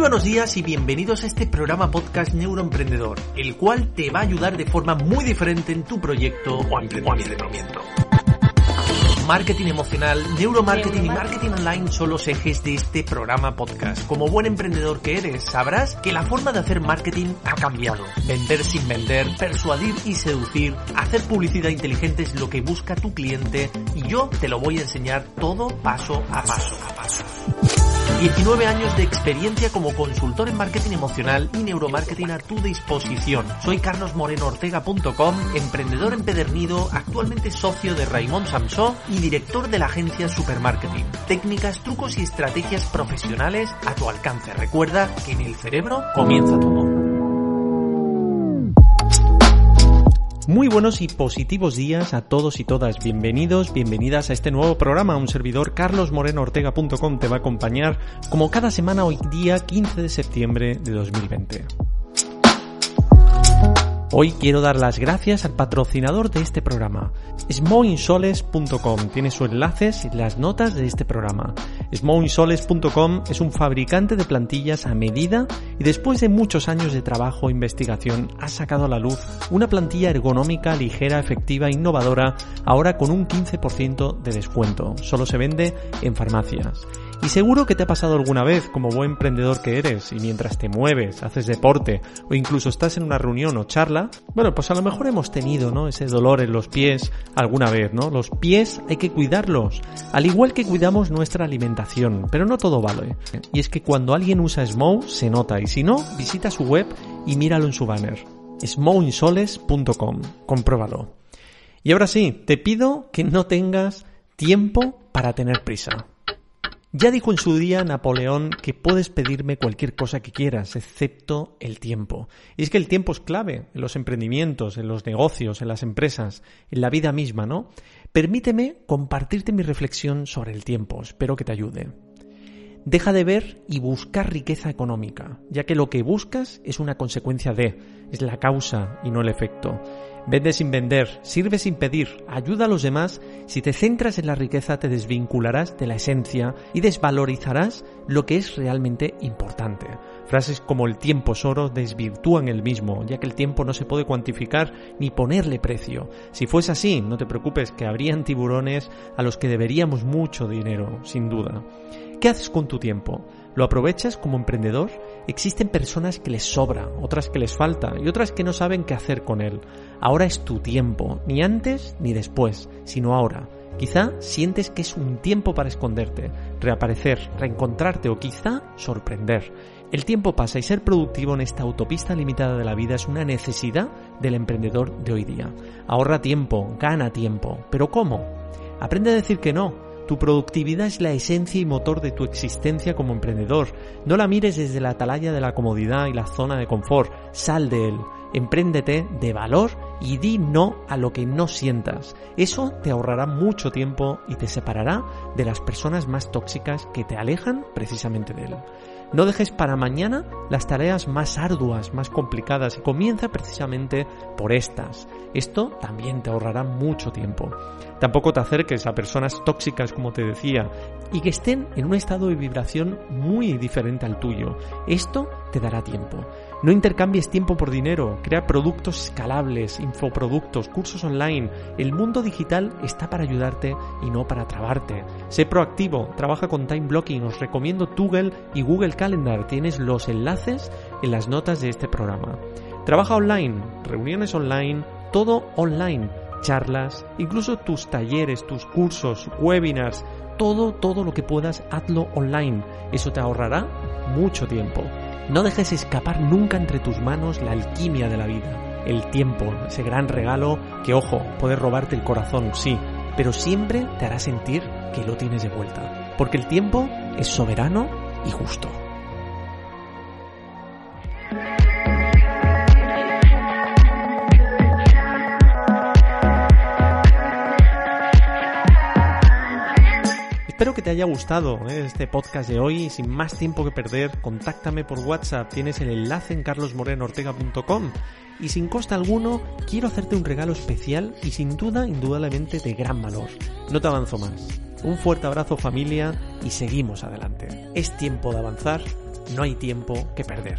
buenos días y bienvenidos a este programa podcast Neuroemprendedor, el cual te va a ayudar de forma muy diferente en tu proyecto o emprendimiento. Marketing emocional, neuromarketing y marketing online son los ejes de este programa podcast. Como buen emprendedor que eres, sabrás que la forma de hacer marketing ha cambiado. Vender sin vender, persuadir y seducir, hacer publicidad inteligente es lo que busca tu cliente y yo te lo voy a enseñar todo paso a paso a paso. 19 años de experiencia como consultor en marketing emocional y neuromarketing a tu disposición. Soy carlosmorenoortega.com, emprendedor empedernido, actualmente socio de Raymond Samsó y director de la agencia Supermarketing. Técnicas, trucos y estrategias profesionales a tu alcance. Recuerda que en el cerebro comienza todo. Muy buenos y positivos días a todos y todas. Bienvenidos, bienvenidas a este nuevo programa. Un servidor carlosmorenoortega.com te va a acompañar como cada semana hoy día 15 de septiembre de 2020. Hoy quiero dar las gracias al patrocinador de este programa, smoinsoles.com. Tiene sus enlaces y las notas de este programa. Smoinsoles.com es un fabricante de plantillas a medida y después de muchos años de trabajo e investigación ha sacado a la luz una plantilla ergonómica, ligera, efectiva e innovadora, ahora con un 15% de descuento. Solo se vende en farmacias. Y seguro que te ha pasado alguna vez, como buen emprendedor que eres, y mientras te mueves, haces deporte, o incluso estás en una reunión o charla, bueno, pues a lo mejor hemos tenido, ¿no? Ese dolor en los pies alguna vez, ¿no? Los pies hay que cuidarlos, al igual que cuidamos nuestra alimentación, pero no todo vale. Y es que cuando alguien usa Smow, se nota, y si no, visita su web y míralo en su banner. smowinsoles.com, compruébalo. Y ahora sí, te pido que no tengas tiempo para tener prisa. Ya dijo en su día Napoleón que puedes pedirme cualquier cosa que quieras, excepto el tiempo. Y es que el tiempo es clave en los emprendimientos, en los negocios, en las empresas, en la vida misma, ¿no? Permíteme compartirte mi reflexión sobre el tiempo. Espero que te ayude. Deja de ver y buscar riqueza económica, ya que lo que buscas es una consecuencia de, es la causa y no el efecto. Vende sin vender, sirve sin pedir, ayuda a los demás. Si te centras en la riqueza te desvincularás de la esencia y desvalorizarás lo que es realmente importante. Frases como el tiempo es oro desvirtúan el mismo, ya que el tiempo no se puede cuantificar ni ponerle precio. Si fuese así, no te preocupes que habrían tiburones a los que deberíamos mucho dinero, sin duda. ¿Qué haces con tu tiempo? ¿Lo aprovechas como emprendedor? Existen personas que les sobra, otras que les falta y otras que no saben qué hacer con él. Ahora es tu tiempo, ni antes ni después, sino ahora. Quizá sientes que es un tiempo para esconderte, reaparecer, reencontrarte o quizá sorprender. El tiempo pasa y ser productivo en esta autopista limitada de la vida es una necesidad del emprendedor de hoy día. Ahorra tiempo, gana tiempo. ¿Pero cómo? Aprende a decir que no tu productividad es la esencia y motor de tu existencia como emprendedor. No la mires desde la atalaya de la comodidad y la zona de confort. Sal de él. Empréndete de valor y di no a lo que no sientas. Eso te ahorrará mucho tiempo y te separará de las personas más tóxicas que te alejan precisamente de él. No dejes para mañana las tareas más arduas, más complicadas y comienza precisamente por estas. Esto también te ahorrará mucho tiempo. Tampoco te acerques a personas tóxicas, como te decía, y que estén en un estado de vibración muy diferente al tuyo. Esto te dará tiempo. No intercambies tiempo por dinero, crea productos escalables, infoproductos, cursos online. El mundo digital está para ayudarte y no para trabarte. Sé proactivo, trabaja con time blocking, os recomiendo Google y Google Calendar, tienes los enlaces en las notas de este programa. Trabaja online, reuniones online, todo online, charlas, incluso tus talleres, tus cursos, webinars, todo, todo lo que puedas, hazlo online. Eso te ahorrará mucho tiempo. No dejes escapar nunca entre tus manos la alquimia de la vida, el tiempo, ese gran regalo que, ojo, puede robarte el corazón, sí, pero siempre te hará sentir que lo tienes de vuelta, porque el tiempo es soberano y justo. Que te haya gustado ¿eh? este podcast de hoy. Sin más tiempo que perder, contáctame por WhatsApp. Tienes el enlace en carlosmorenoortega.com. Y sin costa alguno, quiero hacerte un regalo especial y sin duda, indudablemente de gran valor. No te avanzo más. Un fuerte abrazo familia y seguimos adelante. Es tiempo de avanzar, no hay tiempo que perder.